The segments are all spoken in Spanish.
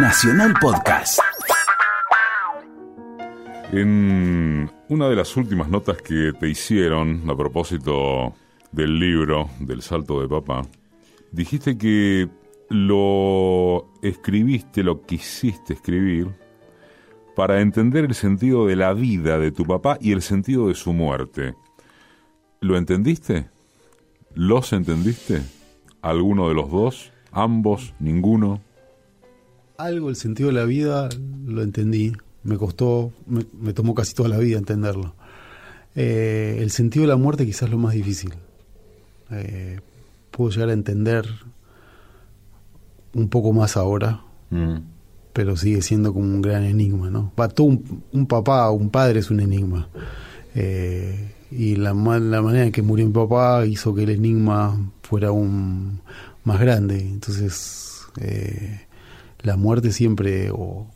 Nacional Podcast. En una de las últimas notas que te hicieron a propósito del libro del salto de papá, dijiste que lo escribiste, lo quisiste escribir para entender el sentido de la vida de tu papá y el sentido de su muerte. ¿Lo entendiste? ¿Los entendiste? ¿Alguno de los dos? ¿Ambos? ¿Ninguno? Algo el sentido de la vida lo entendí. Me costó, me, tomó casi toda la vida entenderlo. Eh, el sentido de la muerte quizás es lo más difícil. Eh, puedo llegar a entender un poco más ahora, mm. pero sigue siendo como un gran enigma, ¿no? un, un, papá, un padre es un enigma. Eh, y la, la manera en que murió mi papá hizo que el enigma fuera aún más grande. Entonces, eh, la muerte siempre, o,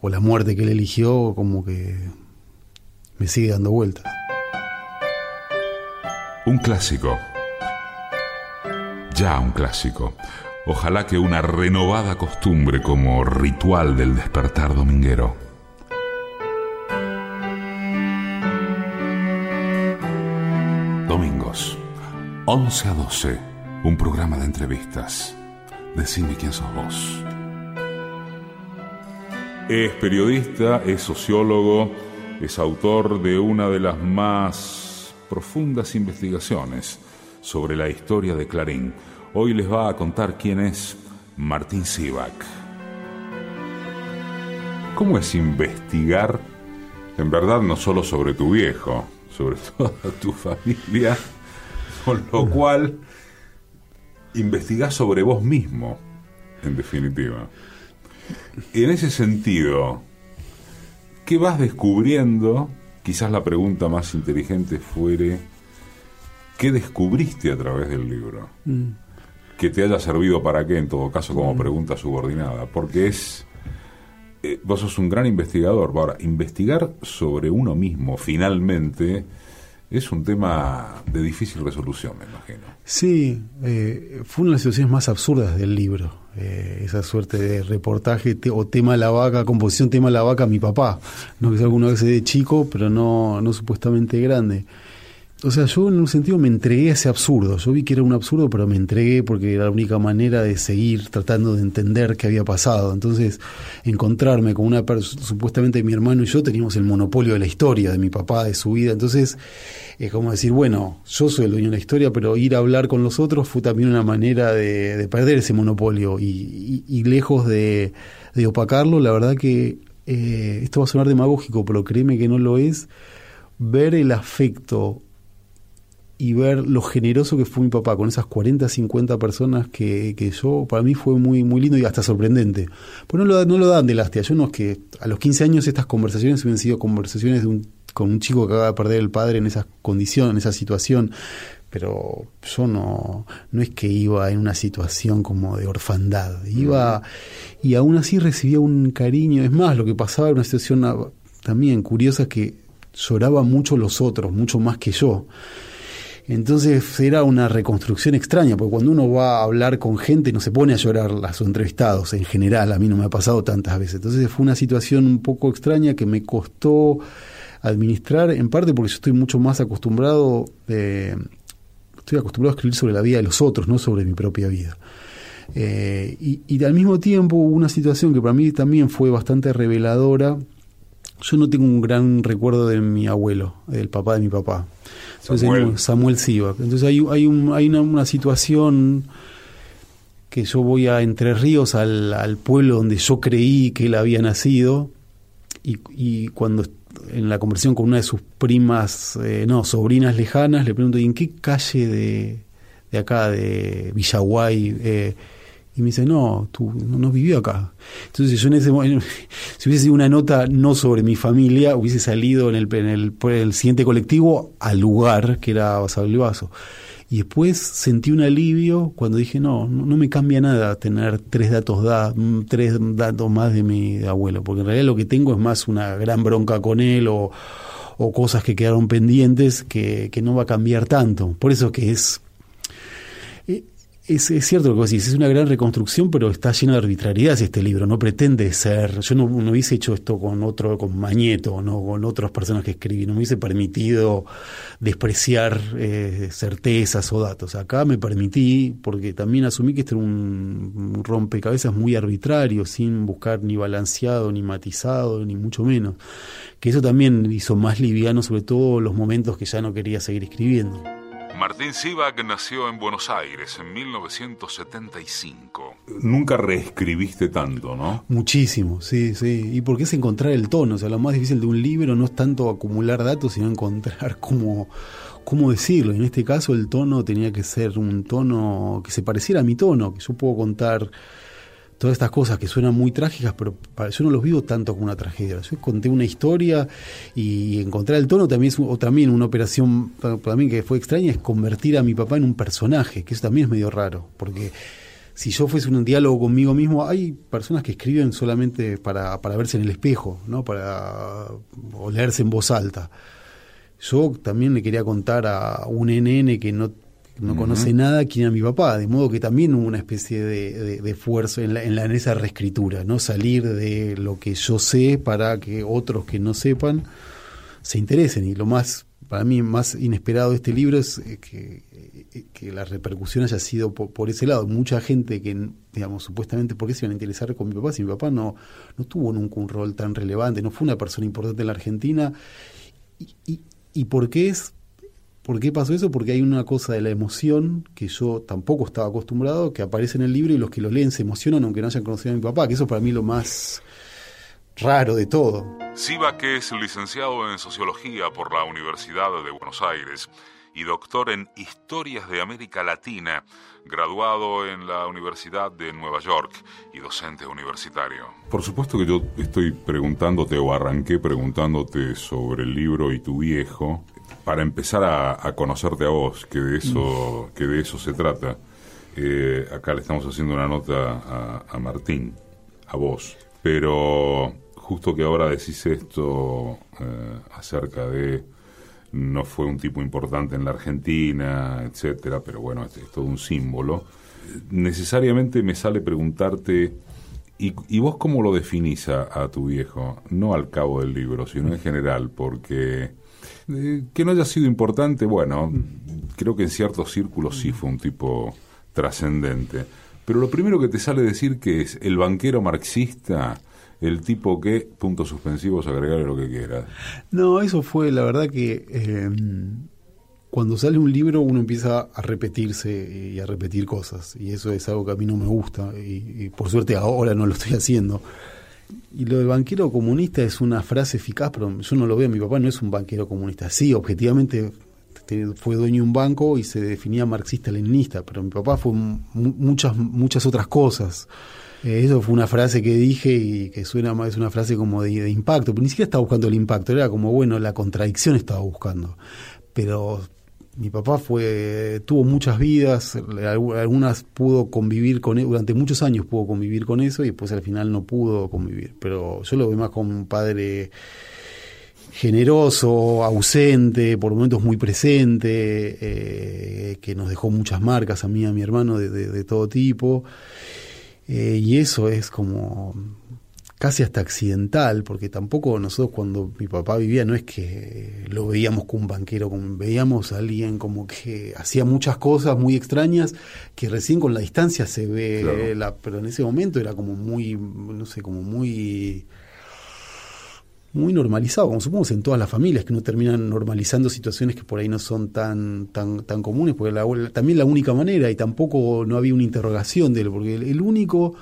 o la muerte que él eligió, como que me sigue dando vueltas. Un clásico. Ya un clásico. Ojalá que una renovada costumbre como ritual del despertar dominguero. Domingos, 11 a 12, un programa de entrevistas. Decime quién sos vos. Es periodista, es sociólogo, es autor de una de las más profundas investigaciones sobre la historia de Clarín Hoy les va a contar quién es Martín Sivak. ¿Cómo es investigar, en verdad, no solo sobre tu viejo, sobre toda tu familia, con lo cual investigás sobre vos mismo, en definitiva? En ese sentido, ¿qué vas descubriendo? Quizás la pregunta más inteligente fuere, ¿qué descubriste a través del libro? Mm que te haya servido para qué, en todo caso, como mm. pregunta subordinada, porque es... Eh, vos sos un gran investigador. Ahora, investigar sobre uno mismo, finalmente, es un tema de difícil resolución, me imagino. Sí, eh, fue una de las situaciones más absurdas del libro. Eh, esa suerte de reportaje o tema la vaca, composición tema la vaca, mi papá. No que sea alguna vez de chico, pero no, no supuestamente grande. O sea, yo en un sentido me entregué a ese absurdo. Yo vi que era un absurdo, pero me entregué porque era la única manera de seguir tratando de entender qué había pasado. Entonces, encontrarme con una persona, supuestamente mi hermano y yo teníamos el monopolio de la historia, de mi papá, de su vida. Entonces, es como decir, bueno, yo soy el dueño de la historia, pero ir a hablar con los otros fue también una manera de, perder ese monopolio. Y, lejos de, opacarlo, la verdad que eh, esto va a sonar demagógico, pero créeme que no lo es. Ver el afecto y ver lo generoso que fue mi papá con esas 40, 50 personas que, que yo, para mí fue muy, muy lindo y hasta sorprendente. Pues no lo, no lo dan de lástima. Yo no es que a los 15 años estas conversaciones hubiesen sido conversaciones de un, con un chico que acaba de perder el padre en esa condición, en esa situación. Pero yo no, no es que iba en una situación como de orfandad. Iba y aún así recibía un cariño. Es más, lo que pasaba en una situación ah, también curiosa que lloraba mucho los otros, mucho más que yo. Entonces era una reconstrucción extraña, porque cuando uno va a hablar con gente no se pone a llorar a sus entrevistados, en general, a mí no me ha pasado tantas veces. Entonces fue una situación un poco extraña que me costó administrar, en parte porque yo estoy mucho más acostumbrado, eh, estoy acostumbrado a escribir sobre la vida de los otros, no sobre mi propia vida. Eh, y, y, al mismo tiempo una situación que para mí también fue bastante reveladora. Yo no tengo un gran recuerdo de mi abuelo, del papá de mi papá. Samuel, Samuel Sivak. Entonces hay, hay, un, hay una, situación que yo voy a Entre Ríos, al, al, pueblo donde yo creí que él había nacido, y, y cuando en la conversación con una de sus primas, eh, no, sobrinas lejanas, le pregunto, ¿y en qué calle de, de acá, de Villaguay, eh, y me dice, no, tú no, vivió acá. Entonces yo en ese momento, si hubiese sido una nota no sobre mi familia, hubiese salido en el, en el, por el siguiente colectivo al lugar que era Vaso. Y después sentí un alivio cuando dije, no, no, me cambia nada tener tres datos, da, tres datos más de mi abuelo, porque en realidad lo que tengo es más una gran bronca con él o, o cosas que quedaron pendientes que, que no va a cambiar tanto. Por eso que es es, cierto lo que vos decís, es una gran reconstrucción, pero está lleno de arbitrariedades este libro, no pretende ser, yo no, no hubiese hecho esto con otro, con Mañeto, no con otras personas que escribí, no me hubiese permitido despreciar eh, certezas o datos. Acá me permití, porque también asumí que este era un rompecabezas muy arbitrario, sin buscar ni balanceado, ni matizado, ni mucho menos. Que eso también hizo más liviano, sobre todo los momentos que ya no quería seguir escribiendo. Martín Sivak nació en Buenos Aires en 1975. Nunca reescribiste tanto, ¿no? Muchísimo, sí, sí. Y porque es encontrar el tono. O sea, lo más difícil de un libro no es tanto acumular datos, sino encontrar cómo, cómo decirlo. En este caso, el tono tenía que ser un tono que se pareciera a mi tono, que yo puedo contar todas estas cosas que suenan muy trágicas, pero yo no los vivo tanto como una tragedia. Yo conté una historia y encontrar el tono también es, o también una operación para mí que fue extraña, es convertir a mi papá en un personaje, que eso también es medio raro, porque si yo fuese un diálogo conmigo mismo, hay personas que escriben solamente para, para verse en el espejo, ¿no? para o leerse en voz alta. Yo también le quería contar a un NN que no no conoce nada quién era mi papá, de modo que también hubo una especie de, de, esfuerzo en, la, en, la, en, esa reescritura, ¿no? Salir de lo que yo sé para que otros que no sepan se interesen. Y lo más, para mí, más inesperado de este libro es que, que la repercusión haya sido por, por, ese lado. Mucha gente que, digamos, supuestamente, ¿por qué se iban a interesar con mi papá? Si mi papá no, no tuvo nunca un rol tan relevante, no fue una persona importante en la Argentina. Y, y, y por qué es ¿Por qué pasó eso? Porque hay una cosa de la emoción que yo tampoco estaba acostumbrado, que aparece en el libro y los que lo leen se emocionan aunque no hayan conocido a mi papá, que eso para mí lo más raro de todo. Siva, que es licenciado en Sociología por la Universidad de Buenos Aires y doctor en Historias de América Latina, graduado en la Universidad de Nueva York y docente universitario. Por supuesto que yo estoy preguntándote o arranqué preguntándote sobre el libro y tu viejo, para empezar a, a, conocerte a vos, que de eso, que de eso se trata. Eh, acá le estamos haciendo una nota a, a, Martín, a vos, pero justo que ahora decís esto eh, acerca de no fue un tipo importante en la Argentina, etcétera, pero bueno, es, es todo un símbolo. Necesariamente me sale preguntarte, ¿y, y vos cómo lo definís a, a tu viejo? No al cabo del libro, sino en general, porque eh, que no haya sido importante, bueno, creo que en ciertos círculos sí fue un tipo trascendente. Pero lo primero que te sale decir que es el banquero marxista, el tipo que, puntos suspensivos, agregarle lo que quieras. No, eso fue la verdad que eh, cuando sale un libro uno empieza a repetirse y a repetir cosas. Y eso es algo que a mí no me gusta. Y, y por suerte ahora no lo estoy haciendo. Y lo del banquero comunista es una frase eficaz, pero yo no lo veo. Mi papá no es un banquero comunista. Sí, objetivamente fue dueño de un banco y se definía marxista-leninista, pero mi papá fue muchas, muchas otras cosas. Eh, eso fue una frase que dije y que suena más, es una frase como de, de, impacto, pero ni siquiera estaba buscando el impacto, era como, bueno, la contradicción estaba buscando. Pero mi papá fue tuvo muchas vidas, algunas pudo convivir con él, durante muchos años pudo convivir con eso y después al final no pudo convivir. Pero yo lo veo más como un padre generoso, ausente, por momentos muy presente, eh, que nos dejó muchas marcas a mí y a mi hermano de, de, de todo tipo. Eh, y eso es como casi hasta accidental, porque tampoco nosotros cuando mi papá vivía no es que lo veíamos como un banquero, como veíamos a alguien como que hacía muchas cosas muy extrañas que recién con la distancia se ve, claro. la, pero en ese momento era como muy, no sé, como muy muy normalizado, como supongo en todas las familias que no terminan normalizando situaciones que por ahí no son tan tan tan comunes, porque la, también la única manera y tampoco no había una interrogación de él, porque el, el único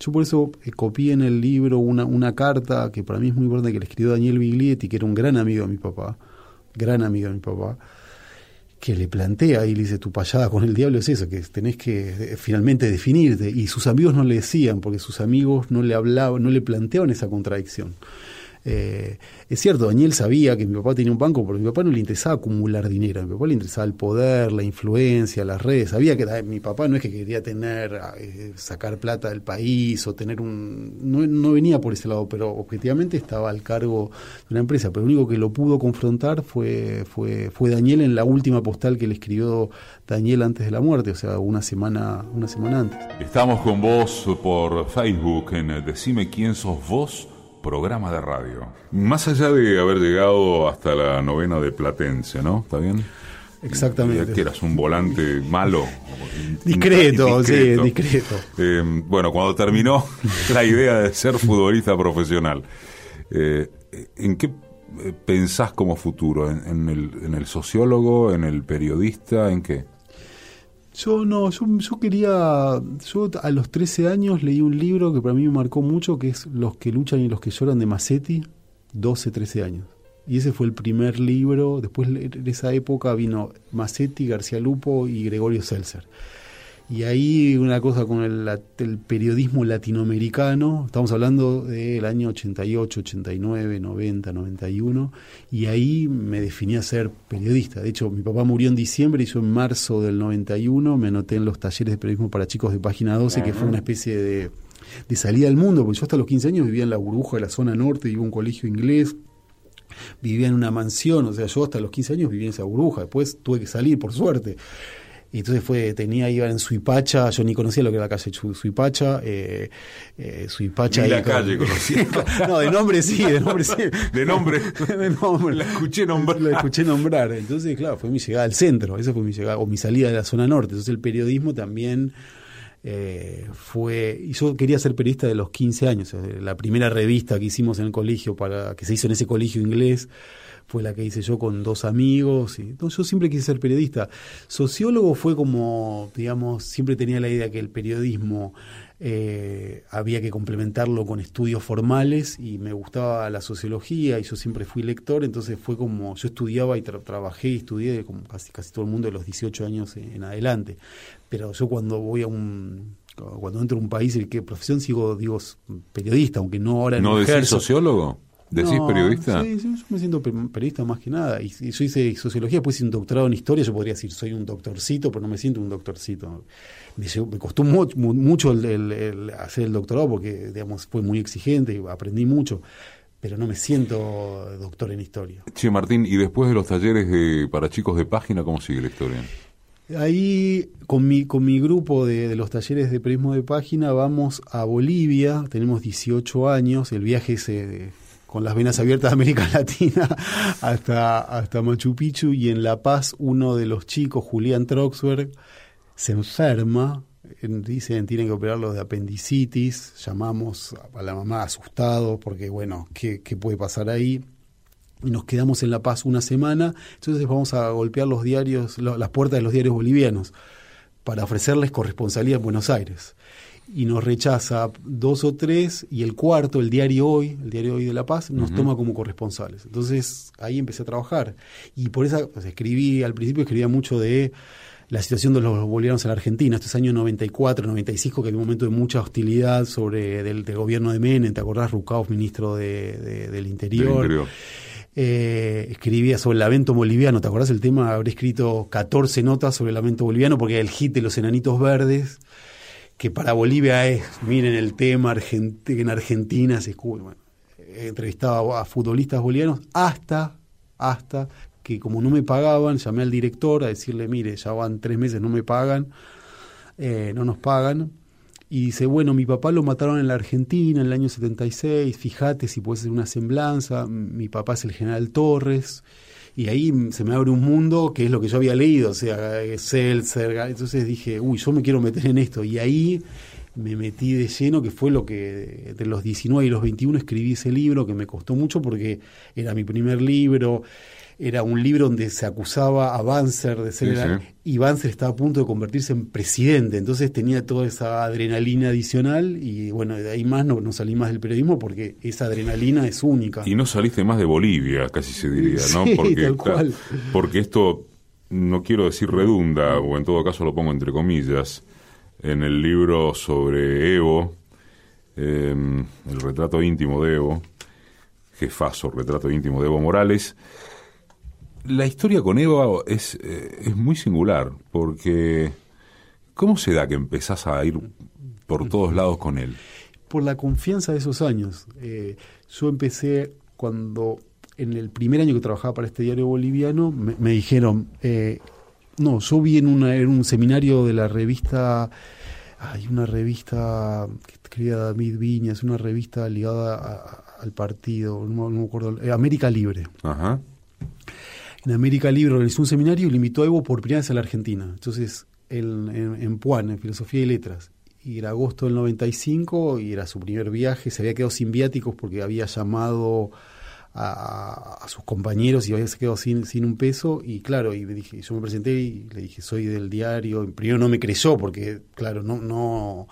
yo por eso eh, copié en el libro una, una carta que para mí es muy importante que le escribió Daniel Biglietti, que era un gran amigo de mi papá, gran amigo de mi papá, que le plantea y le dice, tu payada con el diablo es eso, que tenés que eh, finalmente definirte. Y sus amigos no le decían, porque sus amigos no le hablaban, no le planteaban esa contradicción. Eh, es cierto, Daniel sabía que mi papá tenía un banco, porque a mi papá no le interesaba acumular dinero, a mi papá le interesaba el poder, la influencia, las redes. Sabía que mi papá no es que quería tener, eh, sacar plata del país o tener un. No, no, venía por ese lado, pero objetivamente estaba al cargo de una empresa. Pero lo único que lo pudo confrontar fue, fue, fue Daniel en la última postal que le escribió Daniel antes de la muerte, o sea, una semana, una semana antes. Estamos con vos por Facebook en Decime quién sos vos programa de radio. Más allá de haber llegado hasta la novena de Platense, ¿no? ¿Está bien? Exactamente. Que eras un volante malo. Discreto, sí, discreto. Eh, bueno, cuando terminó la idea de ser futbolista profesional, eh, ¿en qué eh, pensás como futuro? ¿En, el, ¿En el sociólogo? ¿En el periodista? ¿En qué? Yo no, yo, quería, yo a los 13 años leí un libro que para mí me marcó mucho, que es Los que luchan y los que lloran de Massetti, 12, 13 años. Y ese fue el primer libro, después de esa época vino Massetti, García Lupo y Gregorio Seltzer. Y ahí una cosa con el, periodismo latinoamericano, estamos hablando del año 88, 89, 90, 91, y ahí me definí a ser periodista. De hecho, mi papá murió en diciembre y yo en marzo del 91 me anoté en los talleres de periodismo para chicos de Página 12, que fue una especie de, de salida al mundo, porque yo hasta los 15 años vivía en la burbuja de la zona norte, iba a un colegio inglés, vivía en una mansión, o sea, yo hasta los 15 años vivía en esa burbuja, después tuve que salir, por suerte. Y entonces fue, tenía, iba en Suipacha, yo ni conocía lo que era la calle Suipacha, eh, eh, Suipacha. Ni la calle conocía. no, de nombre sí, de nombre sí. de nombre. de nombre. La escuché nombrar. La escuché nombrar. Entonces, claro, fue mi llegada al centro, esa fue mi llegada, o mi salida de la zona norte. Entonces el periodismo también eh, fue, y yo quería ser periodista de los 15 años. La primera revista que hicimos en el colegio, para que se hizo en ese colegio inglés, fue la que hice yo con dos amigos. Y, yo siempre quise ser periodista. Sociólogo fue como, digamos, siempre tenía la idea que el periodismo eh, había que complementarlo con estudios formales y me gustaba la sociología y yo siempre fui lector, entonces fue como yo estudiaba y trabajé y estudié como casi, casi todo el mundo de los 18 años en, adelante. Pero yo cuando voy a un cuando entro a un país el que profesión sigo digo periodista aunque no ahora no, no sociólogo ¿Decís periodista? Sí, yo me siento periodista más que nada. Y, yo hice sociología, después hice un doctorado en historia. Yo podría decir, soy un doctorcito, pero no me siento un doctorcito. Me, costó mucho el, hacer el doctorado porque, digamos, fue muy exigente y aprendí mucho. Pero no me siento doctor en historia. Che, Martín, ¿y después de los talleres para chicos de página, cómo sigue la historia? Ahí, con mi, con mi grupo de, de, los talleres de periodismo de página, vamos a Bolivia, tenemos 18 años, el viaje se con las venas abiertas de América Latina hasta, hasta Machu Picchu y en La Paz uno de los chicos, Julián Troxberg, se enferma, dicen tienen que operarlo de apendicitis, llamamos a la mamá asustado porque bueno, ¿qué, qué puede pasar ahí? y nos quedamos en La Paz una semana, entonces vamos a golpear los diarios, las puertas de los diarios bolivianos para ofrecerles corresponsalía en Buenos Aires y nos rechaza dos o tres y el cuarto, el diario Hoy, el diario Hoy de La Paz, nos toma como corresponsales. Entonces ahí empecé a trabajar y por eso pues, escribí, al principio escribía mucho de la situación de los bolivianos en la Argentina, estos años 94, 95, que había un momento de mucha hostilidad sobre del, gobierno de Menem, ¿te acordás? Rucauf, ministro de, del Interior. Eh, escribía sobre el lamento boliviano, ¿te acordás el tema? Habré escrito 14 notas sobre el lamento boliviano porque el hit de los enanitos verdes que para Bolivia es, miren el tema en Argentina se bueno, he entrevistado a futbolistas bolivianos hasta, hasta que como no me pagaban, llamé al director a decirle, mire, ya van tres meses, no me pagan, eh, no nos pagan. Y dice, bueno, mi papá lo mataron en la Argentina en el año 76, fíjate si puede ser una semblanza, mi papá es el general Torres, y ahí se me abre un mundo que es lo que yo había leído, o sea, Seltzer, entonces dije, uy, yo me quiero meter en esto, y ahí me metí de lleno, que fue lo que entre los 19 y los 21 escribí ese libro, que me costó mucho porque era mi primer libro, era un libro donde se acusaba a Banzer de ser y Banzer estaba a punto de convertirse en presidente, entonces tenía toda esa adrenalina adicional y bueno, de ahí más no, no salí más del periodismo porque esa adrenalina es única. Y no saliste más de Bolivia, casi se diría, ¿no? porque, porque esto, no quiero decir redunda, o en todo caso lo pongo entre comillas, en el libro sobre Evo, em, el retrato íntimo de Evo, jefazo, retrato íntimo de Evo Morales. La historia con Evo es, eh, es muy singular, porque ¿cómo se da que empezás a ir por todos lados con él? Por la confianza de esos años. Eh, yo empecé cuando, en el primer año que trabajaba para este diario boliviano, me, dijeron, eh, no, yo vi en, una, en un seminario de la revista hay una revista que escribía David Viñas, una revista ligada al partido, no, me acuerdo, eh, América Libre. Ajá. En América Libre organizó un seminario y le invitó a Evo por primera vez a la Argentina. Entonces, en, en, en Puan, en Filosofía y Letras. Y era agosto del 95 y era su primer viaje. Se había quedado sin viáticos porque había llamado a, sus compañeros y había quedado sin, sin un peso y claro, y dije, yo me presenté y le dije, soy del diario, primero no me creyó porque claro, no, no,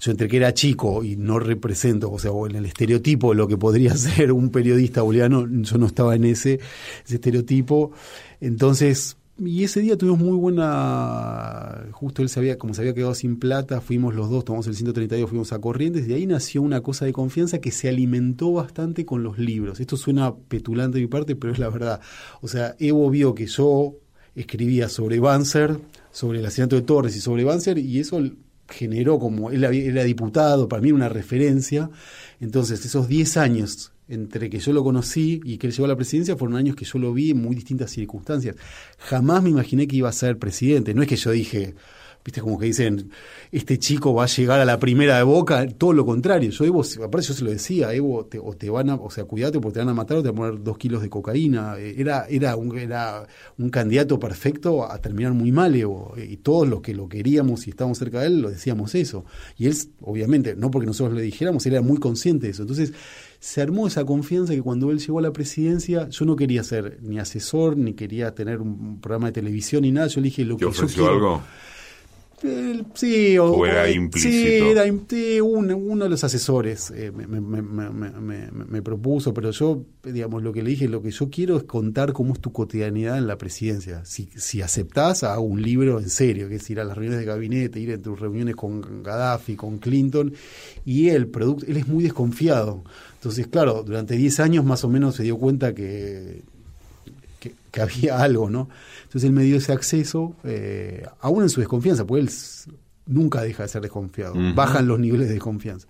yo entre que era chico y no represento, o sea, en el estereotipo de lo que podría ser un periodista boliviano, yo no estaba en ese, ese estereotipo, entonces y ese día tuvimos muy buena. Justo él sabía, como se había quedado sin plata, fuimos los dos, tomamos el 132, fuimos a Corrientes, de ahí nació una cosa de confianza que se alimentó bastante con los libros. Esto suena petulante de mi parte, pero es la verdad. O sea, Evo vio que yo escribía sobre Banzer, sobre el asesinato de Torres y sobre Banzer, y eso generó como. Él era diputado, para mí una referencia. Entonces, esos 10 años entre que yo lo conocí y que él llegó a la presidencia fueron años que yo lo vi en muy distintas circunstancias. Jamás me imaginé que iba a ser presidente. No es que yo dije, viste como que dicen, este chico va a llegar a la primera de boca, todo lo contrario. Yo Evo, aparte yo se lo decía, Evo, te, o te van a, o sea, cuídate porque te van a matar o te van a poner dos kilos de cocaína. Eh, era, era un, era un candidato perfecto a terminar muy mal, Evo. Y todos los que lo queríamos y estábamos cerca de él, lo decíamos eso. Y él, obviamente, no porque nosotros le dijéramos, él era muy consciente de eso. Entonces, se armó esa confianza que cuando él llegó a la presidencia, yo no quería ser ni asesor, ni quería tener un programa de televisión, ni nada. Yo le dije lo que yo quiero. algo? Sí, o, era implícito. Sí, era uno, uno de los asesores eh, me, me, me, me, propuso, pero yo, digamos, lo que le dije, lo que yo quiero es contar cómo es tu cotidianidad en la presidencia. Si, si aceptás, hago un libro en serio, que es ir a las reuniones de gabinete, ir en tus reuniones con Gaddafi, con Clinton, y él, producto, él es muy desconfiado. Entonces, claro, durante 10 años más o menos se dio cuenta que, que, había algo, ¿no? Entonces él me dio ese acceso, eh, aún en su desconfianza, porque él nunca deja de ser desconfiado, bajan los niveles de desconfianza.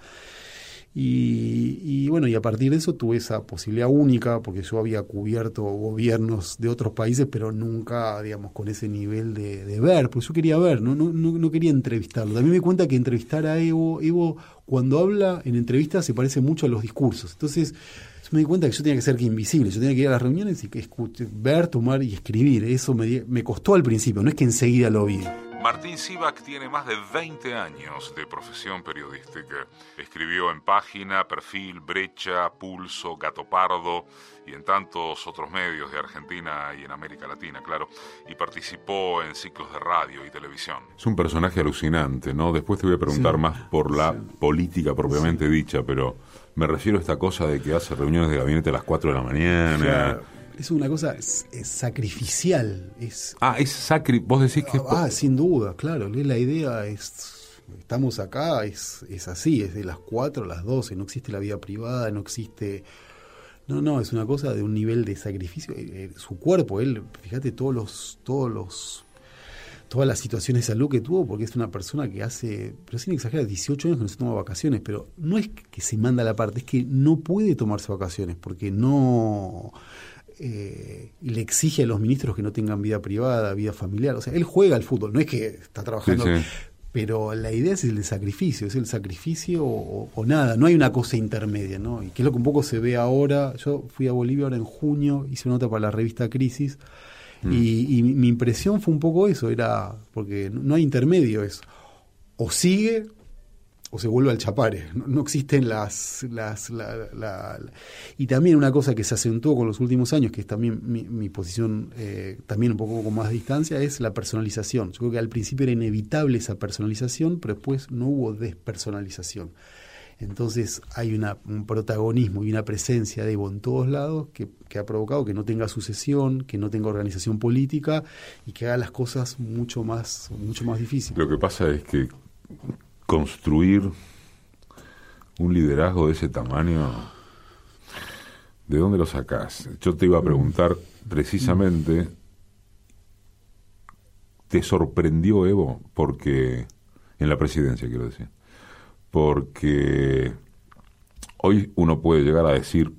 Y, bueno, y a partir de eso tuve esa posibilidad única, porque yo había cubierto gobiernos de otros países, pero nunca, digamos, con ese nivel de, ver, porque yo quería ver, ¿no? No, no, quería entrevistarlo. También me cuenta que entrevistar a Evo, Evo cuando habla en entrevistas se parece mucho a los discursos. Entonces, me di cuenta que yo tenía que ser que invisible, yo tenía que ir a las reuniones y que ver, tomar y escribir. Eso me, me costó al principio, no es que enseguida lo vi. Martín Sivak tiene más de 20 años de profesión periodística. Escribió en Página, Perfil, Brecha, Pulso, Gato Pardo y en tantos otros medios de Argentina y en América Latina, claro, y participó en ciclos de radio y televisión. Es un personaje alucinante, ¿no? Después te voy a preguntar más por la política propiamente dicha, pero me refiero a esta cosa de que hace reuniones de gabinete a las 4 de la mañana es una cosa sacrificial. Es, ah, es sacri vos decís que... Ah, sin duda, claro. La idea es, estamos acá, es, es así, es de las 4 a las 12, no existe la vida privada, no existe... No, no, es una cosa de un nivel de sacrificio. Eh, eh, su cuerpo, él, fíjate todos los, todos los, todas las situaciones de salud que tuvo, porque es una persona que hace, pero sin exagerar, 18 años que no se toma vacaciones, pero no es que se manda la parte, es que no puede tomarse vacaciones, porque no, eh, le exige a los ministros que no tengan vida privada, vida familiar. O sea, él juega al fútbol, no es que está trabajando. Pero la idea es el sacrificio, es el sacrificio o, nada, no hay una cosa intermedia, ¿no? Y que es lo que un poco se ve ahora. Yo fui a Bolivia ahora en junio, hice una nota para la revista Crisis, mm. y, mi impresión fue un poco eso, era, porque no hay intermedio, es o sigue o se vuelve al chapare. No, existen las... las la, y también una cosa que se acentuó con los últimos años, que es también mi, posición, eh, también un poco con más distancia, es la personalización. Yo creo que al principio era inevitable esa personalización, pero después no hubo despersonalización. Entonces hay una, un protagonismo y una presencia de Evo en todos lados que, ha provocado que no tenga sucesión, que no tenga organización política y que haga las cosas mucho más, mucho más difíciles. Lo que pasa es que construir un liderazgo de ese tamaño ¿De dónde lo sacás? Yo te iba a preguntar precisamente, ¿te sorprendió Evo? Porque, en la presidencia quiero decir, porque hoy uno puede llegar a decir,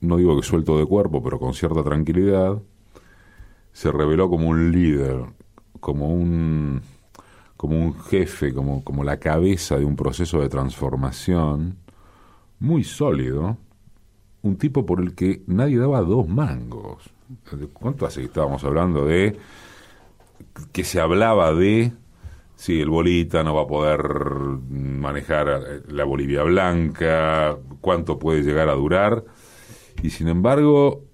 no digo que suelto de cuerpo, pero con cierta tranquilidad, se reveló como un líder, como un como un jefe, como, como la cabeza de un proceso de transformación muy sólido, un tipo por el que nadie daba dos mangos. ¿Cuánto hace que estábamos hablando de que se hablaba de si el bolita no va a poder manejar la Bolivia blanca, cuánto puede llegar a durar? Y sin embargo,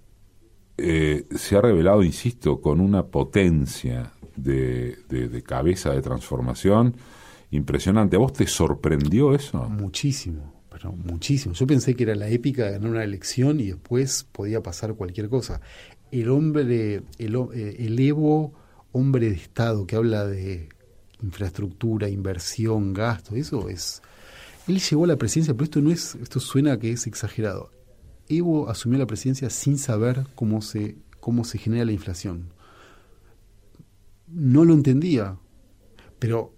eh, se ha revelado, insisto, con una potencia de, de, cabeza de transformación impresionante. ¿A vos te sorprendió eso? Muchísimo, pero muchísimo. Yo pensé que era la épica de ganar una elección y después podía pasar cualquier cosa. El hombre, el, eh, el Evo, hombre de Estado que habla de infraestructura, inversión, gasto, eso es... Él llegó a la presidencia, pero esto no es, esto suena que es exagerado. Evo asumió la presidencia sin saber cómo se, cómo se genera la inflación no lo entendía. Pero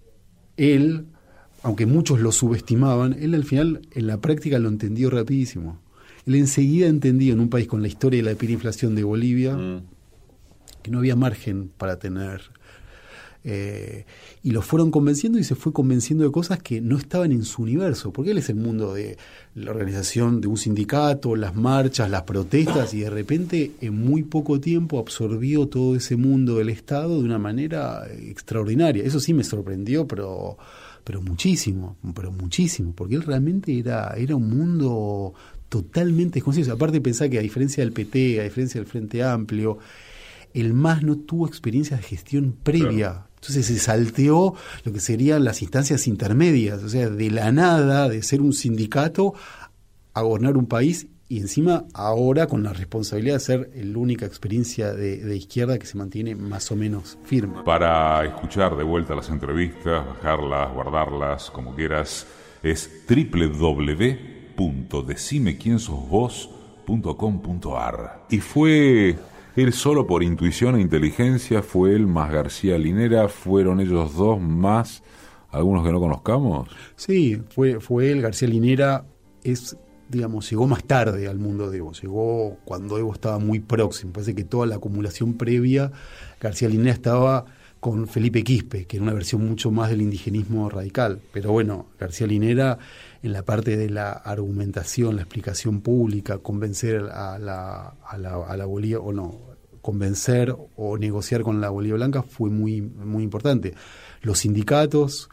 él, aunque muchos lo subestimaban, él al final en la práctica lo entendió rapidísimo. Él enseguida entendió en un país con la historia de la hiperinflación de Bolivia mm. que no había margen para tener eh, y lo fueron convenciendo y se fue convenciendo de cosas que no estaban en su universo, porque él es el mundo de la organización de un sindicato, las marchas, las protestas, y de repente en muy poco tiempo absorbió todo ese mundo del Estado de una manera extraordinaria. Eso sí me sorprendió, pero pero muchísimo, pero muchísimo, porque él realmente era, era un mundo totalmente desconocido. Aparte pensar que a diferencia del PT, a diferencia del Frente Amplio, el MAS no tuvo experiencia de gestión previa. Entonces se salteó lo que serían las instancias intermedias, o sea, de la nada, de ser un sindicato, a gobernar un país y encima ahora con la responsabilidad de ser la única experiencia de, izquierda que se mantiene más o menos firme. Para escuchar de vuelta las entrevistas, bajarlas, guardarlas, como quieras, es www.decimequiensosvos.com.ar. Y fue él solo por intuición e inteligencia fue él más García Linera, fueron ellos dos más algunos que no conozcamos. Sí, fue, fue él, García Linera. Es, digamos, llegó más tarde al mundo de Evo, llegó cuando Evo estaba muy próximo, parece que toda la acumulación previa, García Linera estaba con Felipe Quispe, que era una versión mucho más del indigenismo radical, pero bueno, García Linera en la parte de la argumentación, la explicación pública, convencer a la, a la, a la Bolivia, o no, convencer o negociar con la Bolivia Blanca fue muy, muy importante. Los sindicatos,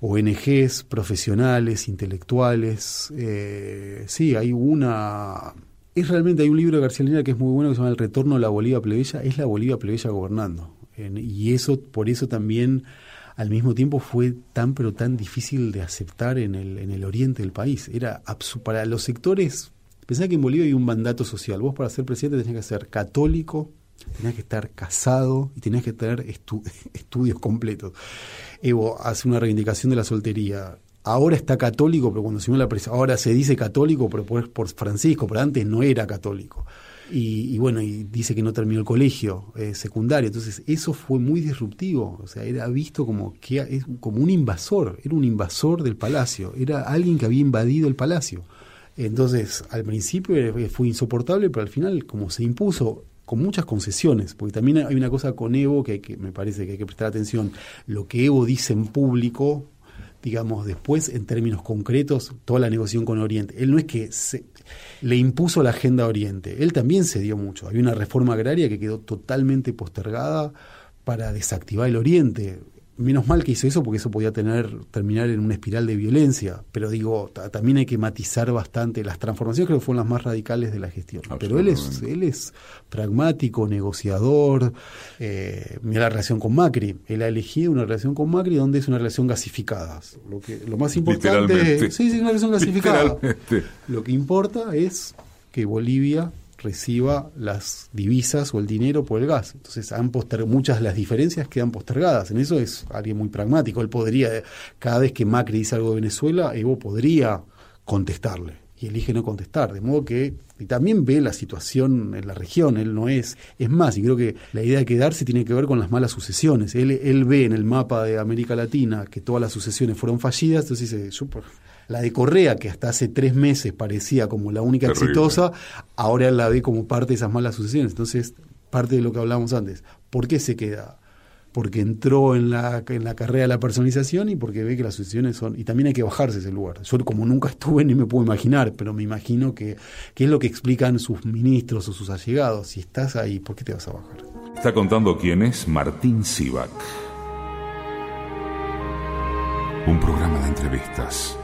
ONGs, profesionales, intelectuales, eh, sí, hay una... Es realmente, hay un libro de García Lina que es muy bueno que se llama El retorno a la Bolivia plebeya, es la Bolivia plebeya gobernando. y eso, por eso también al mismo tiempo fue tan pero tan difícil de aceptar en el, en el oriente del país. Era para los sectores, pensá que en Bolivia hay un mandato social. Vos para ser presidente tenés que ser católico, tenés que estar casado y tenés que tener estudios completos. Evo hace una reivindicación de la soltería. Ahora está católico, pero cuando se la ahora se dice católico, pero por, por Francisco, pero antes no era católico y, bueno, y dice que no terminó el colegio eh, secundario. Entonces, eso fue muy disruptivo. O sea, era visto como, que, como un invasor, era un invasor del palacio, era alguien que había invadido el palacio. Entonces, al principio fue insoportable, pero al final, como se impuso, con muchas concesiones, porque también hay una cosa con Evo que, que me parece que hay que prestar atención. Lo que Evo dice en público, digamos, después en términos concretos, toda la negociación con Oriente. Él no es que se, le impuso la agenda a Oriente, él también se dio mucho. Había una reforma agraria que quedó totalmente postergada para desactivar el Oriente menos mal que hizo eso porque eso podía tener terminar en una espiral de violencia. Pero digo también hay que matizar bastante las transformaciones creo que fueron las más radicales de la gestión. Pero él es él es pragmático negociador eh, mira la relación con Macri. Él ha elegido una relación con Macri donde es una relación gasificada. Lo que lo más importante sí sí una relación gasificada. Lo que importa es que Bolivia reciba las divisas o el dinero por el gas. Entonces, han muchas de las diferencias quedan postergadas. En eso es alguien muy pragmático. Él podría, cada vez que Macri dice algo de Venezuela, Evo podría contestarle. y elige no contestar, de modo que y también ve la situación en la región, él no es, es más, y creo que la idea de quedarse tiene que ver con las malas sucesiones, él, él ve en el mapa de América Latina que todas las sucesiones fueron fallidas, entonces dice, yo, la de Correa, que hasta hace tres meses parecía como la única exitosa, ahora la ve como parte de esas malas sucesiones, entonces parte de lo que hablábamos antes, ¿por qué se queda? porque entró en la, en la carrera de la personalización y porque ve que las sucesiones son... Y también hay que bajarse ese lugar. Yo como nunca estuve ni me puedo imaginar, pero me imagino que, que es lo que explican sus ministros o sus allegados. Si estás ahí, ¿por qué te vas a bajar? Está contando quién es Martín Sivak. Un programa de entrevistas.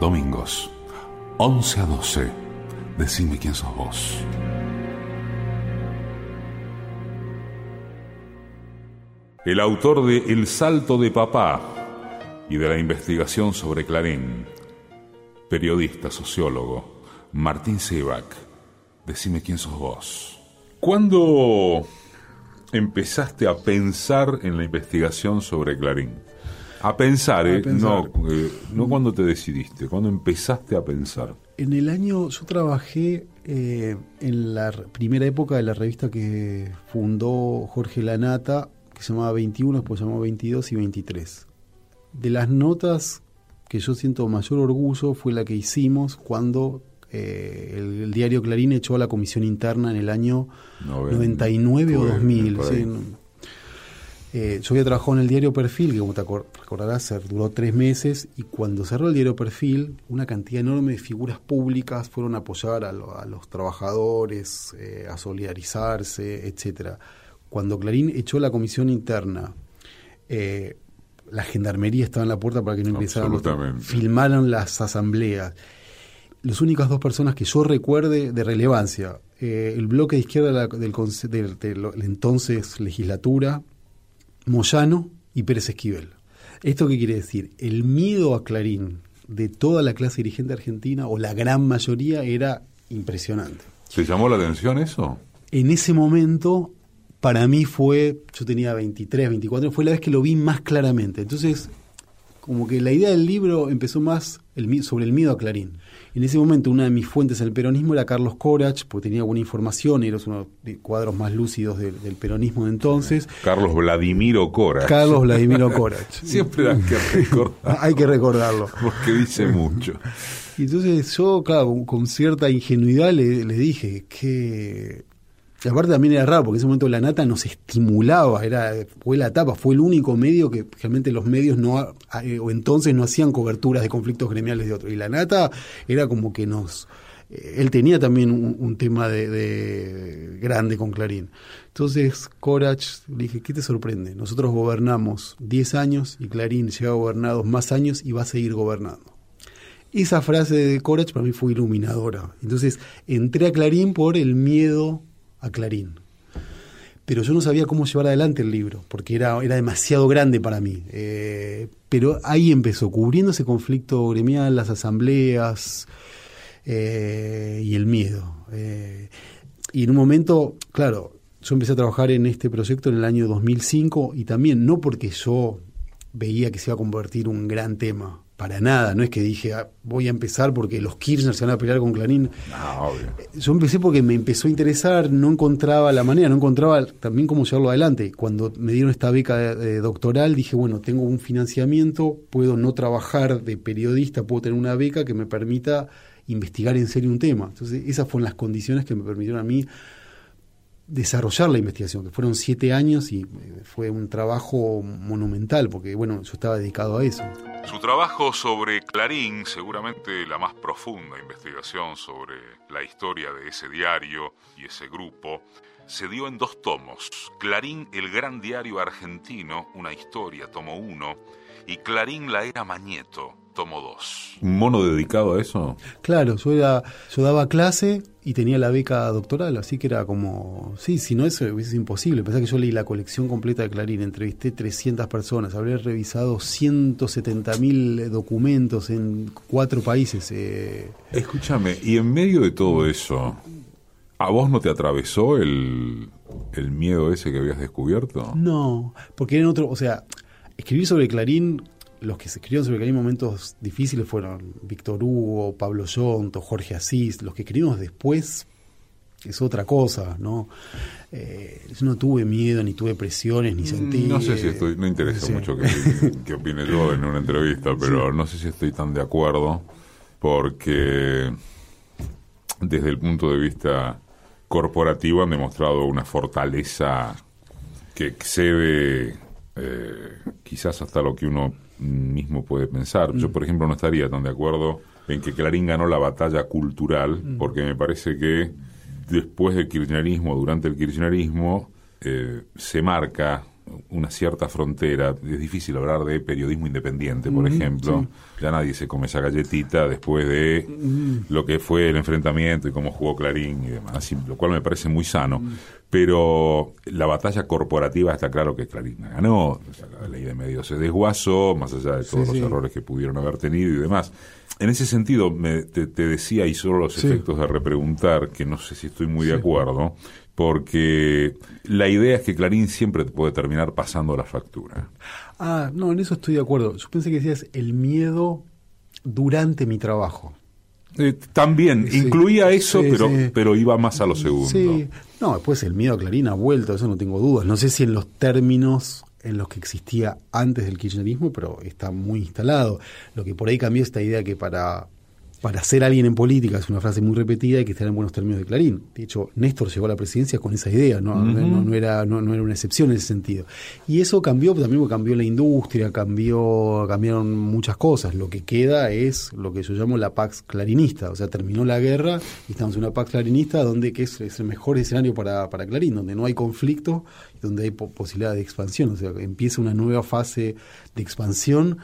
Domingos, 11 a 12. Decime quién sos vos. el autor de El Salto de Papá y de la investigación sobre Clarín, periodista, sociólogo, Martín Sebac. Decime quién sos vos. ¿Cuándo empezaste a pensar en la investigación sobre Clarín? A pensar, ¿eh? No, eh, no cuando te decidiste, cuando empezaste a pensar. En el año, yo trabajé eh, en la primera época de la revista que fundó Jorge Lanata, que se llamaba 21, después se llamó 22 y 23. De las notas que yo siento mayor orgullo fue la que hicimos cuando eh, el, diario Clarín echó a la comisión interna en el año 99 o 2000. Eh, yo había trabajado en el diario Perfil, que como te recordarás, duró tres meses, y cuando cerró el diario Perfil, una cantidad enorme de figuras públicas fueron a apoyar a, los trabajadores, eh, a solidarizarse, etcétera cuando Clarín echó la comisión interna, eh, la gendarmería estaba en la puerta para que no ingresaran. Filmaron las asambleas. Las únicas dos personas que yo recuerde de relevancia, eh, el bloque de izquierda del, de, la entonces legislatura, Moyano y Pérez Esquivel. ¿Esto qué quiere decir? El miedo a Clarín de toda la clase dirigente argentina, o la gran mayoría, era impresionante. ¿Se llamó la atención eso? En ese momento para mí fue, yo tenía 23, 24, fue la vez que lo vi más claramente. Entonces, como que la idea del libro empezó más el, sobre el miedo a Clarín. En ese momento una de mis fuentes en el peronismo era Carlos Corach, porque tenía buena información, era uno de los cuadros más lúcidos del, peronismo de entonces. Carlos Vladimiro Corach. Carlos Vladimiro Corach. Siempre hay que recordar. hay que recordarlo. Porque dice mucho. Y entonces yo, claro, con cierta ingenuidad le, le dije que y aparte también era raro, porque en ese momento la nata nos estimulaba, era, fue la etapa, fue el único medio que realmente los medios no, eh, o entonces no hacían coberturas de conflictos gremiales de otros. Y la nata era como que nos, eh, él tenía también un, tema de, grande con Clarín. Entonces, Corach, le dije, ¿qué te sorprende? Nosotros gobernamos 10 años y Clarín lleva gobernados más años y va a seguir gobernando. Esa frase de Corach para mí fue iluminadora. Entonces, entré a Clarín por el miedo a Clarín. Pero yo no sabía cómo llevar adelante el libro, porque era, era demasiado grande para mí. Eh, pero ahí empezó, cubriendo ese conflicto gremial, las asambleas eh, y el miedo. Eh, y en un momento, claro, yo empecé a trabajar en este proyecto en el año 2005 y también no porque yo veía que se iba a convertir un gran tema, para nada, no es que dije, ah, voy a empezar porque los Kirchner se van a pelear con Clarín. Yo empecé porque me empezó a interesar, no encontraba la manera, no encontraba también cómo llevarlo adelante. Cuando me dieron esta beca doctoral, dije, bueno, tengo un financiamiento, puedo no trabajar de periodista, puedo tener una beca que me permita investigar en serio un tema. Entonces, esas fueron las condiciones que me permitieron a mí desarrollar la investigación, que fueron siete años y eh, fue un trabajo monumental, porque bueno, yo estaba dedicado a eso. Su trabajo sobre Clarín, seguramente la más profunda investigación sobre la historia de ese diario y ese grupo, se dio en dos tomos. Clarín, el gran diario argentino, una historia, tomo uno, y Clarín, la era Mañeto, tomo dos. ¿Un mono dedicado a eso? Claro, yo, era, yo daba clase y tenía la beca doctoral, así que era como, sí, si no eso hubiese imposible. Pensá que yo leí la colección completa de Clarín, entrevisté 300 personas, habré revisado 170 mil documentos en cuatro países. Eh. Escúchame, y en medio de todo eso, ¿a vos no te atravesó el, el miedo ese que habías descubierto? No, porque era otro, o sea, escribir sobre Clarín los que se escribieron sobre Clarín en momentos difíciles fueron Víctor Hugo, Pablo Yonto, Jorge Asís, los que escribimos después es otra cosa, ¿no? Eh, yo no tuve miedo, ni tuve presiones, ni sentí... No sé si estoy, no interesa mucho que, opine yo en una entrevista, pero no sé si estoy tan de acuerdo, porque desde el punto de vista corporativo han demostrado una fortaleza que excede eh, quizás hasta lo que uno mismo puede pensar. Yo, mm. por ejemplo, no estaría tan de acuerdo en que Clarín ganó la batalla cultural, mm. porque me parece que después del kirchnerismo, durante el kirchnerismo, eh, se marca una cierta frontera. Es difícil hablar de periodismo independiente, por ejemplo. Ya nadie se come esa galletita después de lo que fue el enfrentamiento y cómo jugó Clarín y demás, lo cual me parece muy sano. Pero la batalla corporativa está claro que Clarín ganó. la ley de medios se desguazó, más allá de todos los errores que pudieron haber tenido y demás. En ese sentido, me, te, decía, y solo los efectos de repreguntar, que no sé si estoy muy de acuerdo, porque la idea es que Clarín siempre te puede terminar pasando la factura. Ah, no, en eso estoy de acuerdo. Yo pensé que decías el miedo durante mi trabajo. Eh, también, incluía eso, pero, pero iba más a lo segundo. Sí, no, después el miedo a Clarín ha vuelto, eso no tengo dudas. No sé si en los términos en los que existía antes del kirchnerismo, pero está muy instalado. Lo que por ahí cambió esta idea que para para ser alguien en política, es una frase muy repetida, y que estar en buenos términos de Clarín. De hecho, Néstor llegó a la presidencia con esa idea, no, no, era, no, era una excepción en ese sentido. Y eso cambió, también cambió la industria, cambió, cambiaron muchas cosas. Lo que queda es lo que yo llamo la Pax Clarinista, o sea, terminó la guerra y estamos en una Pax Clarinista donde que es, el mejor escenario para, para Clarín, donde no hay conflicto y donde hay posibilidad de expansión, o sea, empieza una nueva fase de expansión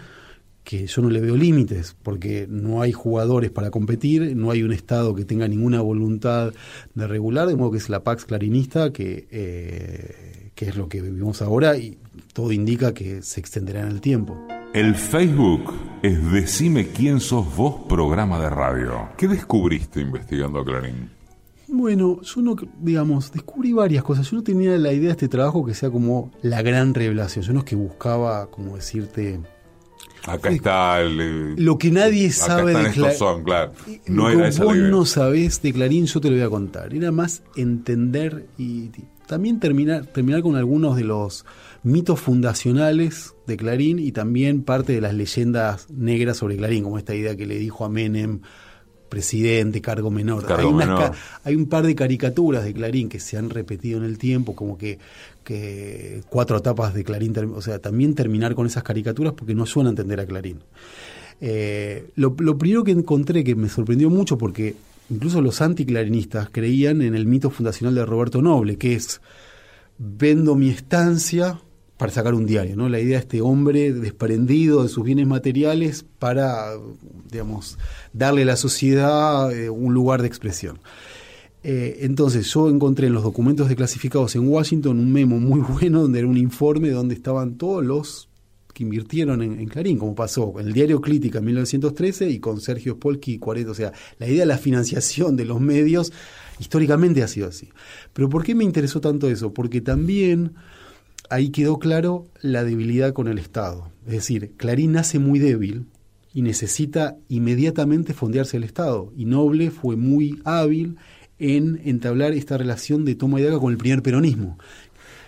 que yo no le veo límites, porque no hay jugadores para competir, no hay un Estado que tenga ninguna voluntad de regular, de modo que es la Pax Clarinista, que, eh, que es lo que vivimos ahora y todo indica que se extenderá en el tiempo. El Facebook es Decime quién sos vos, programa de radio. ¿Qué descubriste investigando a Clarín? Bueno, yo no, digamos, descubrí varias cosas. Yo no tenía la idea de este trabajo que sea como la gran revelación. Yo no es que buscaba, como decirte, Acá está el, lo que nadie sabe de Clarín. Claro. No lo que vos no sabés de Clarín, yo te lo voy a contar. Era más entender y también terminar, terminar con algunos de los mitos fundacionales de Clarín y también parte de las leyendas negras sobre Clarín, como esta idea que le dijo a Menem presidente, cargo menor. hay, hay, un par de caricaturas de Clarín que se han repetido en el tiempo, como que, que cuatro etapas de Clarín, o sea, también terminar con esas caricaturas porque no suena entender a Clarín. Eh, lo, primero que encontré que me sorprendió mucho porque incluso los anticlarinistas creían en el mito fundacional de Roberto Noble, que es vendo mi estancia para sacar un diario, ¿no? La idea de este hombre desprendido de sus bienes materiales para, digamos, darle a la sociedad eh, un lugar de expresión. Eh, entonces yo encontré en los documentos declasificados en Washington un memo muy bueno donde era un informe donde estaban todos los que invirtieron en, Clarín, como pasó con el diario Crítica en 1913 y con Sergio Spolky 40. O sea, la idea de la financiación de los medios históricamente ha sido así. Pero ¿por qué me interesó tanto eso? Porque también ahí quedó claro la debilidad con el Estado. Es decir, Clarín nace muy débil y necesita inmediatamente fondearse el Estado. Y Noble fue muy hábil en entablar esta relación de toma y daga con el primer peronismo.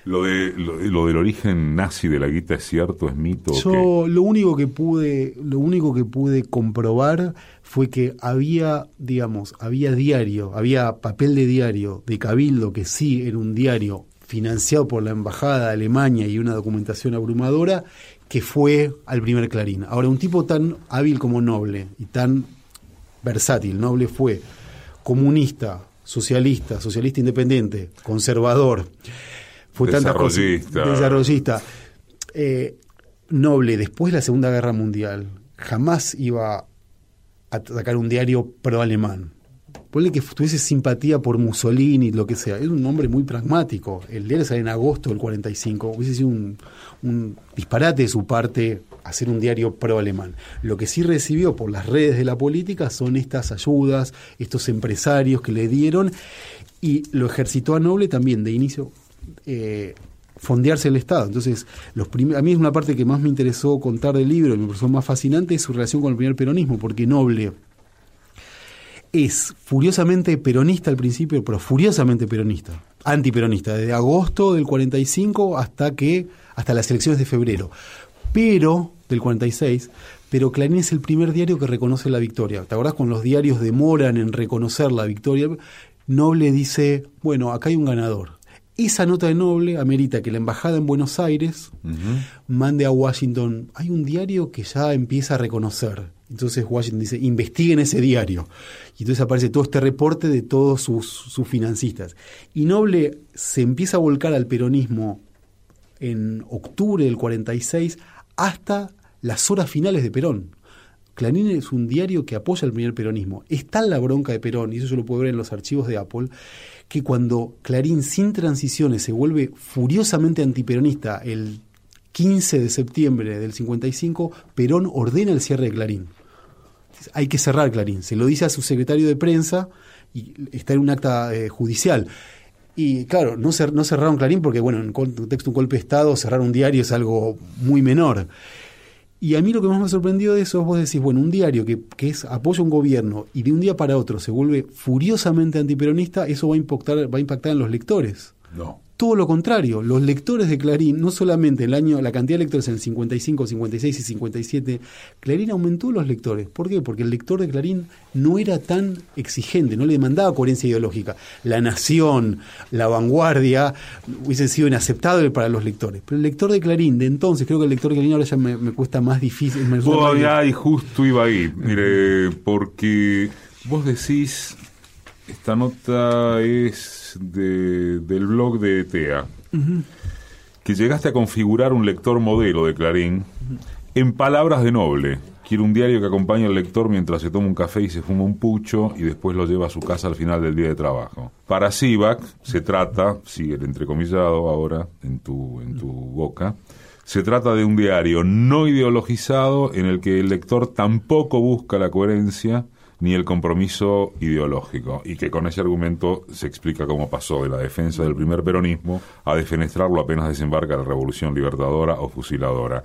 Lo, de, lo, del origen nazi de la guita es cierto, es mito. Yo lo único que pude, lo único que pude comprobar fue que había, digamos, había diario, había papel de diario de Cabildo que sí era un diario financiado por la Embajada de Alemania y una documentación abrumadora, que fue al primer Clarín. Ahora, un tipo tan hábil como Noble y tan versátil, Noble fue comunista, socialista, socialista independiente, conservador, fue desarrollista. desarrollista. Eh, Noble, después de la Segunda Guerra Mundial, jamás iba a sacar un diario pro-alemán ponle que tuviese simpatía por Mussolini, lo que sea. Es un hombre muy pragmático. El diario sale en agosto del 45. Hubiese sido un, disparate de su parte hacer un diario pro-alemán. Lo que sí recibió por las redes de la política son estas ayudas, estos empresarios que le dieron, y lo ejercitó a Noble también de inicio. Eh, fondearse el Estado. Entonces, los a mí es una parte que más me interesó contar del libro, me pareció más fascinante, es su relación con el primer peronismo, porque Noble es furiosamente peronista al principio, pero furiosamente peronista, antiperonista, desde agosto del 45 hasta que hasta las elecciones de febrero. Pero del 46, pero Clarín es el primer diario que reconoce la victoria. ¿Te acordás cuando los diarios demoran en reconocer la victoria? Noble dice, bueno, acá hay un ganador. Esa nota de Noble amerita que la embajada en Buenos Aires mande a Washington, hay un diario que ya empieza a reconocer. Entonces Washington dice, investiguen ese diario. Y entonces aparece todo este reporte de todos sus, sus financistas. Y Noble se empieza a volcar al peronismo en octubre del 46 hasta las horas finales de Perón. Clarín es un diario que apoya el primer peronismo. Es tal la bronca de Perón, y eso yo lo puedo ver en los archivos de Apple, que cuando Clarín sin transiciones se vuelve furiosamente antiperonista el 15 de septiembre del 55, Perón ordena el cierre de Clarín. Hay que cerrar Clarín. Se lo dice a su secretario de prensa y está en un acta eh, judicial. Y claro, no, no cerraron Clarín porque, bueno, en contexto un golpe de Estado, cerrar un diario es algo muy menor. Y a mí lo que más me sorprendió de eso es vos decís, bueno, un diario que, que es apoya un gobierno y de un día para otro se vuelve furiosamente antiperonista, eso va a impactar, va a impactar en los lectores. No. Todo lo contrario, los lectores de Clarín, no solamente el año, la cantidad de lectores en el 55, 56 y 57, Clarín aumentó los lectores. ¿Por qué? Porque el lector de Clarín no era tan exigente, no le demandaba coherencia ideológica. La nación, la vanguardia, hubiesen sido inaceptables para los lectores. Pero el lector de Clarín de entonces, creo que el lector de Clarín ahora ya me, cuesta más difícil. Me ya, y justo iba ahí, mire, porque vos decís, esta nota es del blog de TEA, que llegaste a configurar un lector modelo de Clarín en palabras de noble. Quiere un diario que acompañe al lector mientras se toma un café y se fuma un pucho y después lo lleva a su casa al final del día de trabajo. Para Sivak se trata, sigue el entrecomillado ahora en tu, en tu boca, se trata de un diario no ideologizado en el que el lector tampoco busca la coherencia, ni el compromiso ideológico, y que con ese argumento se explica cómo pasó de la defensa del primer peronismo a defenestrarlo apenas desembarca la revolución libertadora o fusiladora.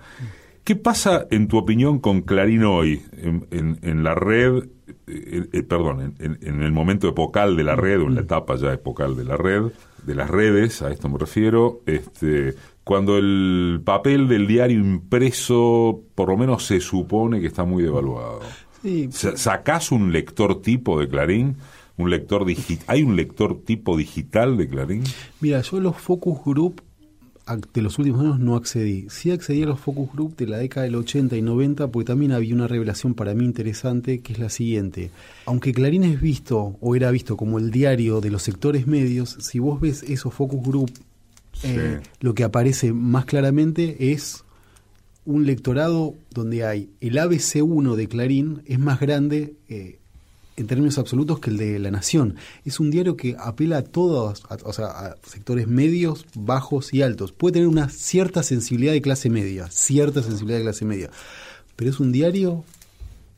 ¿Qué pasa, en tu opinión, con Clarín hoy, en, la red, eh, eh, perdón, en, el momento epocal de la red, o en la etapa ya epocal de la red, de las redes, a esto me refiero, este, cuando el papel del diario impreso, por lo menos se supone que está muy devaluado? ¿Sacás un lector tipo de Clarín? un lector ¿Hay un lector tipo digital de Clarín? Mira, yo los focus group de los últimos años no accedí. Sí accedí a los focus group de la década del 80 y 90 porque también había una revelación para mí interesante que es la siguiente. Aunque Clarín es visto o era visto como el diario de los sectores medios, si vos ves esos focus group, eh, lo que aparece más claramente es un lectorado donde hay el ABC1 de Clarín es más grande eh, en términos absolutos que el de La Nación. Es un diario que apela a todos, o sea, a sectores medios, bajos y altos. Puede tener una cierta sensibilidad de clase media, cierta sensibilidad de clase media, pero es un diario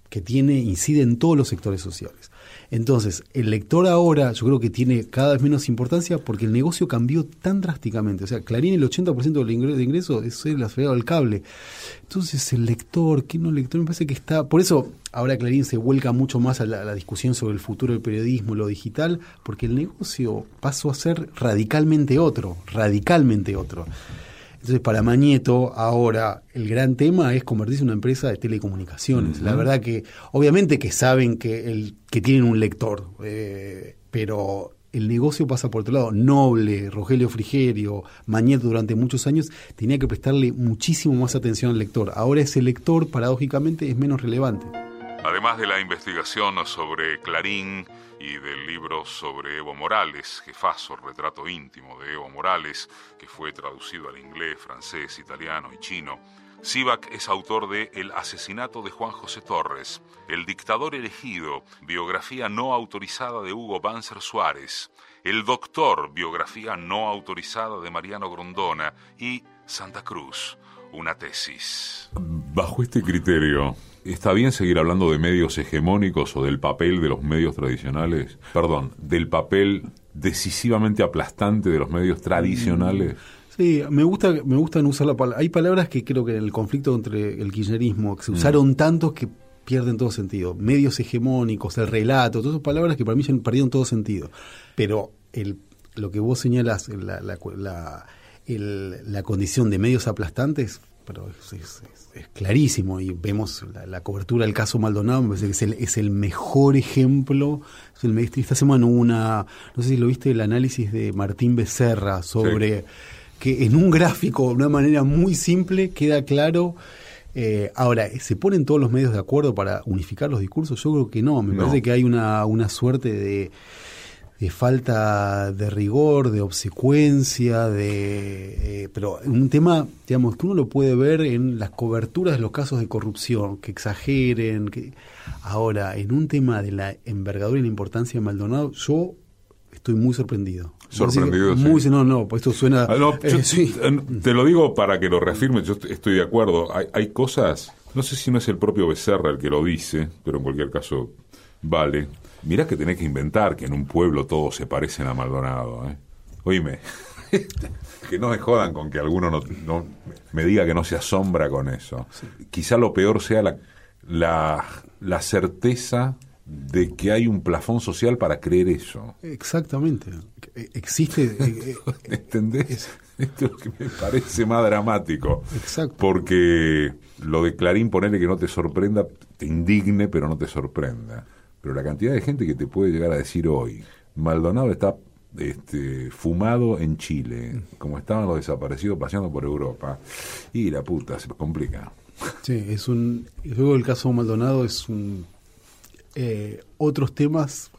que tiene incide en todos los sectores sociales. Entonces, el lector ahora yo creo que tiene cada vez menos importancia porque el negocio cambió tan drásticamente. O sea, Clarín el 80% del ingreso, de ingreso es el del cable. Entonces, el lector, ¿qué no lector? Me parece que está... Por eso ahora Clarín se vuelca mucho más a la, discusión sobre el futuro del periodismo, lo digital, porque el negocio pasó a ser radicalmente otro, radicalmente otro. Entonces, para Mañeto, ahora el gran tema es convertirse en una empresa de telecomunicaciones. La verdad que, obviamente que saben que, el, que tienen un lector, eh, pero el negocio pasa por otro lado. Noble, Rogelio Frigerio, Mañeto durante muchos años tenía que prestarle muchísimo más atención al lector. Ahora ese lector, paradójicamente, es menos relevante. Además de la investigación sobre Clarín, y del libro sobre Evo Morales, Jefazo, retrato íntimo de Evo Morales, que fue traducido al inglés, francés, italiano y chino. Sivak es autor de El asesinato de Juan José Torres, El dictador elegido, biografía no autorizada de Hugo Banzer Suárez, El doctor, biografía no autorizada de Mariano Grondona y Santa Cruz, una tesis. Bajo este criterio, ¿Está bien seguir hablando de medios hegemónicos o del papel de los medios tradicionales? Perdón, del papel decisivamente aplastante de los medios tradicionales. Sí, me gusta, me gustan usar la palabra. Hay palabras que creo que en el conflicto entre el kirchnerismo que se usaron mm. tantos que pierden todo sentido. Medios hegemónicos, el relato, todas esas palabras que para mí ya perdieron todo sentido. Pero el, lo que vos señalas, la, la, la, la condición de medios aplastantes, pero es, clarísimo y vemos la, cobertura del caso Maldonado, me parece que es el, es el mejor ejemplo. Es el, esta semana una, no sé si lo viste, el análisis de Martín Becerra sobre que en un gráfico, de una manera muy simple, queda claro. Eh, ahora, ¿se ponen todos los medios de acuerdo para unificar los discursos? Yo creo que no, me parece que hay una, una suerte de de falta de rigor, de obsecuencia, de eh, pero un tema, digamos, que uno lo puede ver en las coberturas de los casos de corrupción, que exageren, que ahora en un tema de la envergadura y la importancia de Maldonado, yo estoy muy sorprendido. Sorprendido. Muy, no, no, pues esto suena. Ah, eh, eh, te lo digo para que lo reafirme, yo estoy de acuerdo. Hay, hay cosas, no sé si no es el propio Becerra el que lo dice, pero en cualquier caso vale Mirá que tenés que inventar que en un pueblo todos se parecen a Maldonado. ¿eh? Oíme, que no me jodan con que alguno no, me diga que no se asombra con eso. Quizá lo peor sea la, la, la certeza de que hay un plafón social para creer eso. Exactamente. Existe. Eh, eh, ¿Entendés? Esto es lo que me parece más dramático. Exacto. Porque lo de Clarín, ponerle que no te sorprenda, te indigne, pero no te sorprenda. Pero la cantidad de gente que te puede llegar a decir hoy, Maldonado está este, fumado en Chile, como estaban los desaparecidos paseando por Europa, y la puta, se complica. Sí, es un. Luego el caso Maldonado es un. Eh, otros temas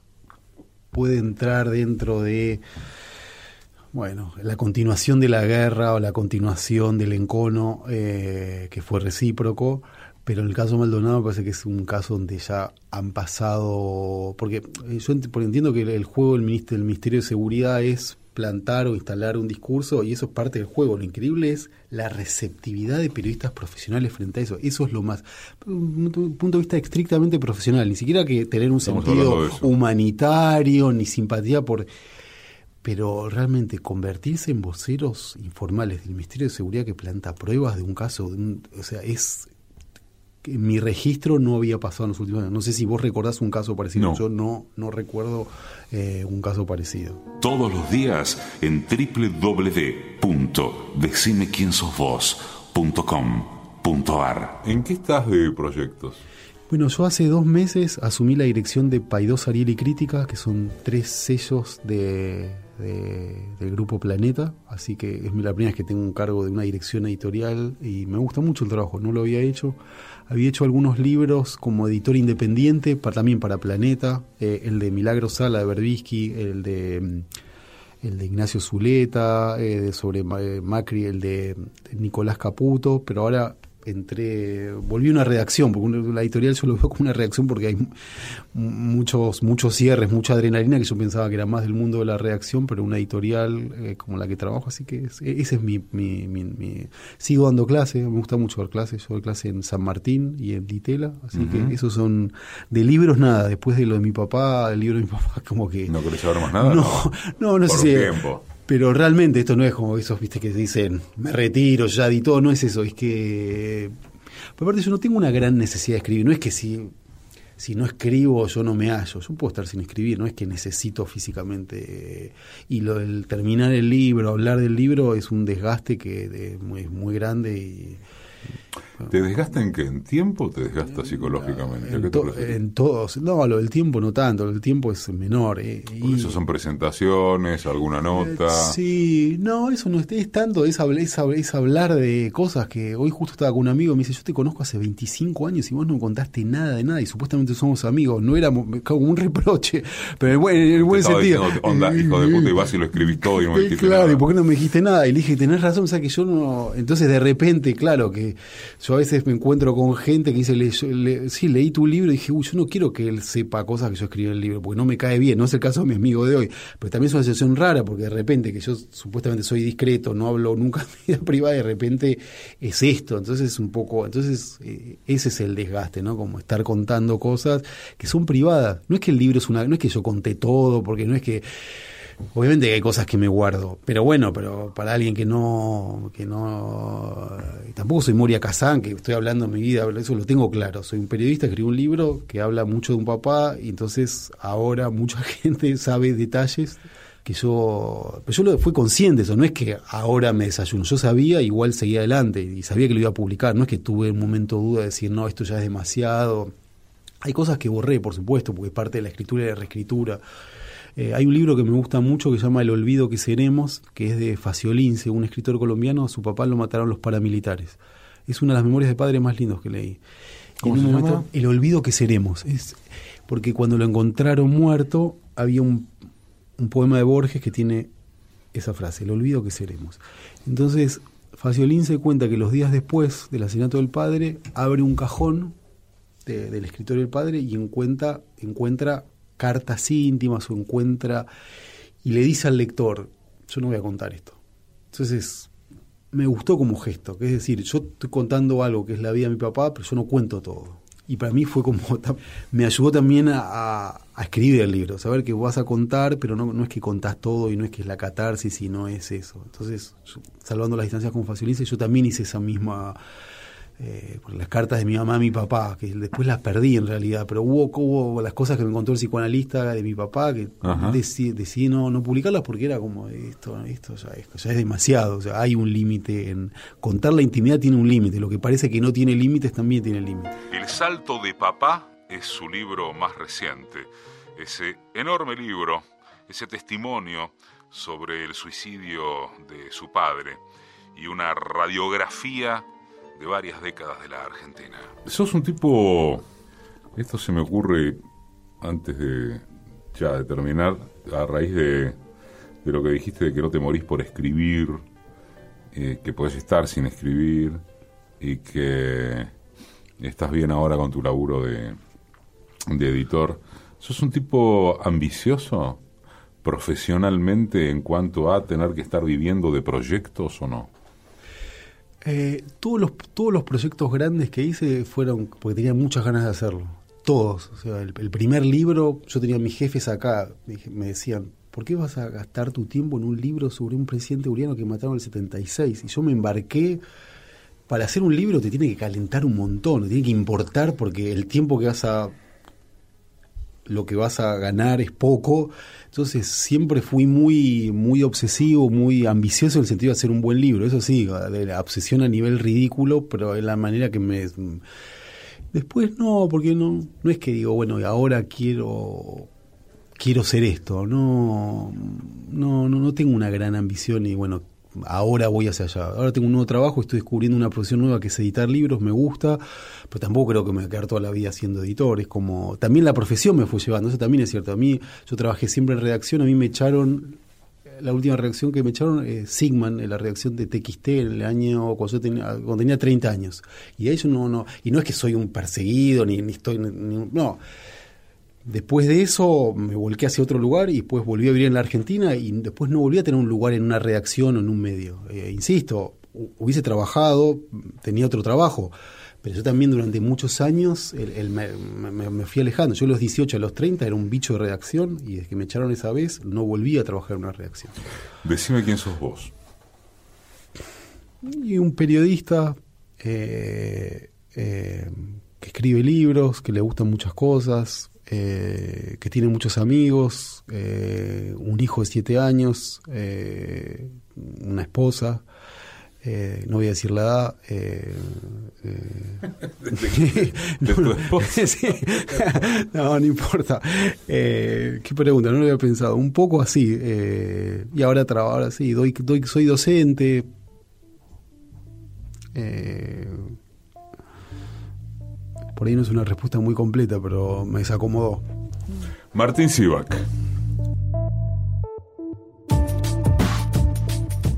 puede entrar dentro de. Bueno, la continuación de la guerra o la continuación del encono, eh, que fue recíproco, pero en el caso Maldonado me parece que es un caso donde ya han pasado, porque eh, yo entiendo que el juego del Ministerio, del Ministerio de Seguridad es plantar o instalar un discurso y eso es parte del juego. Lo increíble es la receptividad de periodistas profesionales frente a eso. Eso es lo más, un punto de vista estrictamente profesional, ni siquiera que tener un sentido humanitario ni simpatía por... Pero realmente convertirse en voceros informales del Ministerio de Seguridad que planta pruebas de un caso, o sea, es mi registro no había pasado en los últimos años. No sé si vos recordás un caso parecido. Yo no, no recuerdo eh, un caso parecido. Todos los días en www.decimequiensosvos.com.ar ¿En qué estás de proyectos? Bueno, yo hace dos meses asumí la dirección de Paidós Ariel y Crítica, que son tres sellos de, del grupo Planeta, así que es la primera vez que tengo un cargo de una dirección editorial y me gusta mucho el trabajo, no lo había hecho. Había hecho algunos libros como editor independiente, para, también para Planeta, eh, el de Milagro Sala de Berbisky, el de mm, el de Ignacio Zuleta, eh, sobre eh, Macri, el de Nicolás Caputo, pero ahora entre volví a una redacción, porque la editorial yo lo veo como una reacción porque hay muchos muchos cierres, mucha adrenalina que yo pensaba que era más del mundo de la reacción, pero una editorial eh, como la que trabajo, así que ese es mi, mi, mi, Sigo dando clase, me gusta mucho dar clases, yo doy clase en San Martín y en Ditela, así que esos son de libros nada, después de lo de mi papá, el libro de mi papá, como que... ¿No querés saber más nada? No, no, no, sé si... Pero realmente esto no es como esos, viste, que dicen, me retiro, ya di todo, no es eso, es que... Aparte yo no tengo una gran necesidad de escribir, no es que si, si no escribo yo no me hallo, yo puedo estar sin escribir, no es que necesito físicamente... y lo del terminar el libro, hablar del libro es un desgaste que es muy, muy grande y ¿Te desgasta en qué? ¿En tiempo o te desgasta psicológicamente? En, todos. No, lo del tiempo no tanto, el tiempo es menor. Eh, y, eso son presentaciones, alguna nota. sí, no, eso no es, tanto, es, es, hablar de cosas que hoy justo estaba con un amigo, me dice, yo te conozco hace 25 años y vos no contaste nada de nada y supuestamente somos amigos. No era como un reproche, pero en el buen, sentido. onda, hijo de puta, y vas y lo escribís todo y no me dijiste claro, ¿y por qué no me dijiste nada? Y le dije, tenés razón, o sea que yo no... Entonces de repente, claro, que yo a veces me encuentro con gente que dice, le, sí, leí tu libro y dije, uy, yo no quiero que él sepa cosas que yo escribí en el libro, porque no me cae bien, no es el caso de mi amigo de hoy, pero también es una situación rara, porque de repente que yo supuestamente soy discreto, no hablo nunca en vida privada, de repente es esto, entonces es un poco, entonces eh, ese es el desgaste, ¿no? Como estar contando cosas que son privadas, no es que el libro es una, no es que yo conté todo, porque no es que Obviamente que hay cosas que me guardo, pero bueno, pero para alguien que no, que no, tampoco soy Moria Kazan, que estoy hablando de mi vida, eso lo tengo claro. Soy un periodista, escribo un libro que habla mucho de un papá y entonces ahora mucha gente sabe detalles que yo, pero yo lo fui consciente eso, no es que ahora me desayuno, yo sabía, igual seguía adelante y sabía que lo iba a publicar, no es que tuve un momento de duda de decir, no, esto ya es demasiado. Hay cosas que borré, por supuesto, porque es parte de la escritura y la reescritura. Eh, hay un libro que me gusta mucho que se llama El olvido que seremos, que es de Faciolince, un escritor colombiano, su papá lo mataron los paramilitares. Es una de las memorias de padre más lindos que leí. ¿Cómo se llama? El olvido que seremos. Es porque cuando lo encontraron muerto, había un un poema de Borges que tiene esa frase, el olvido que seremos. Entonces, Faciolín se cuenta que los días después del asesinato del padre, abre un cajón del escritorio del padre y encuentra, encuentra cartas íntimas o encuentra y le dice al lector, yo no voy a contar esto. Entonces, me gustó como gesto, que es decir, yo estoy contando algo que es la vida de mi papá, pero yo no cuento todo y para mí fue como, me ayudó también a, escribir el libro, saber que vas a contar, pero no, no es que contás todo y no es que es la catarsis y no es eso. Entonces, salvando las distancias con facilidad, yo también hice esa misma eh, las cartas de mi mamá y mi papá, que después las perdí en realidad, pero hubo, hubo las cosas que me encontró el psicoanalista de mi papá, que decidí, no, no, publicarlas porque era como, esto, esto ya, es, ya es demasiado, o sea, hay un límite en... Contar la intimidad tiene un límite, lo que parece que no tiene límites también tiene límites. El salto de papá es su libro más reciente, ese enorme libro, ese testimonio sobre el suicidio de su padre y una radiografía de varias décadas de la Argentina. Sos un tipo, esto se me ocurre antes de ya de terminar, a raíz de, de lo que dijiste de que no te morís por escribir, eh, que podés estar sin escribir y que estás bien ahora con tu laburo de, de editor. ¿Sos un tipo ambicioso profesionalmente en cuanto a tener que estar viviendo de proyectos o no? Eh, todos, los, todos los proyectos grandes que hice fueron porque tenía muchas ganas de hacerlo. Todos. O sea, el, primer libro, yo tenía mis jefes acá, me decían, ¿por qué vas a gastar tu tiempo en un libro sobre un presidente uriano que mataron en el 76? Y yo me embarqué. Para hacer un libro te tiene que calentar un montón, te tiene que importar porque el tiempo que vas a lo que vas a ganar es poco. Entonces siempre fui muy, muy obsesivo, muy ambicioso en el sentido de hacer un buen libro. Eso sí, de la obsesión a nivel ridículo, pero es la manera que me... Después no, porque no, no es que digo, bueno, ahora quiero quiero ser esto. No, no, no, no tengo una gran ambición y bueno, ahora voy hacia allá. Ahora tengo un nuevo trabajo, estoy descubriendo una profesión nueva que es editar libros, me gusta, pero tampoco creo que me voy a quedar toda la vida siendo editor. Es como, también la profesión me fue llevando, eso también es cierto. A mí, yo trabajé siempre en redacción, a mí me echaron, la última redacción que me echaron, eh, Sigman, en la redacción de TXT en el año, cuando, yo tenía, cuando tenía 30 años. Y de no, no, y no es que soy un perseguido, ni, ni estoy, no Después de eso me volqué hacia otro lugar y después volví a vivir en la Argentina y después no volví a tener un lugar en una redacción o en un medio. Eh, insisto, hubiese trabajado, tenía otro trabajo, pero yo también durante muchos años el, me, fui alejando. Yo a los 18, a los 30 era un bicho de redacción y desde que me echaron esa vez no volví a trabajar en una redacción. Decime quién sos vos. Y un periodista eh, eh, que escribe libros, que le gustan muchas cosas, eh, que tiene muchos amigos, eh, un hijo de siete años, eh, una esposa, no voy a decir la edad. no, no, importa. ¿Qué pregunta? No lo había pensado. Un poco así. y ahora, ahora sí, doy, doy, soy docente. Por ahí no es una respuesta muy completa, pero me desacomodó. Martín Sivak.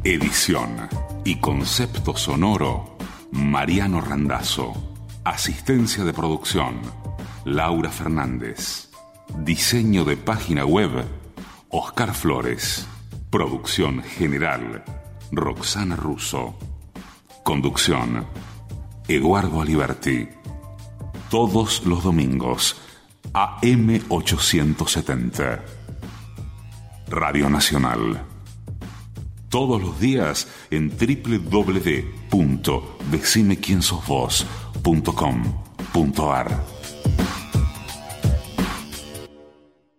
Edición y concepto sonoro, Mariano Randazzo. Asistencia de producción, Laura Fernández. Diseño de página web, Oscar Flores. Producción general, Roxana Russo. Conducción, Eduardo Aliberti todos los domingos a M870. Radio Nacional. Todos los días en www.decimequiensosvos.com.ar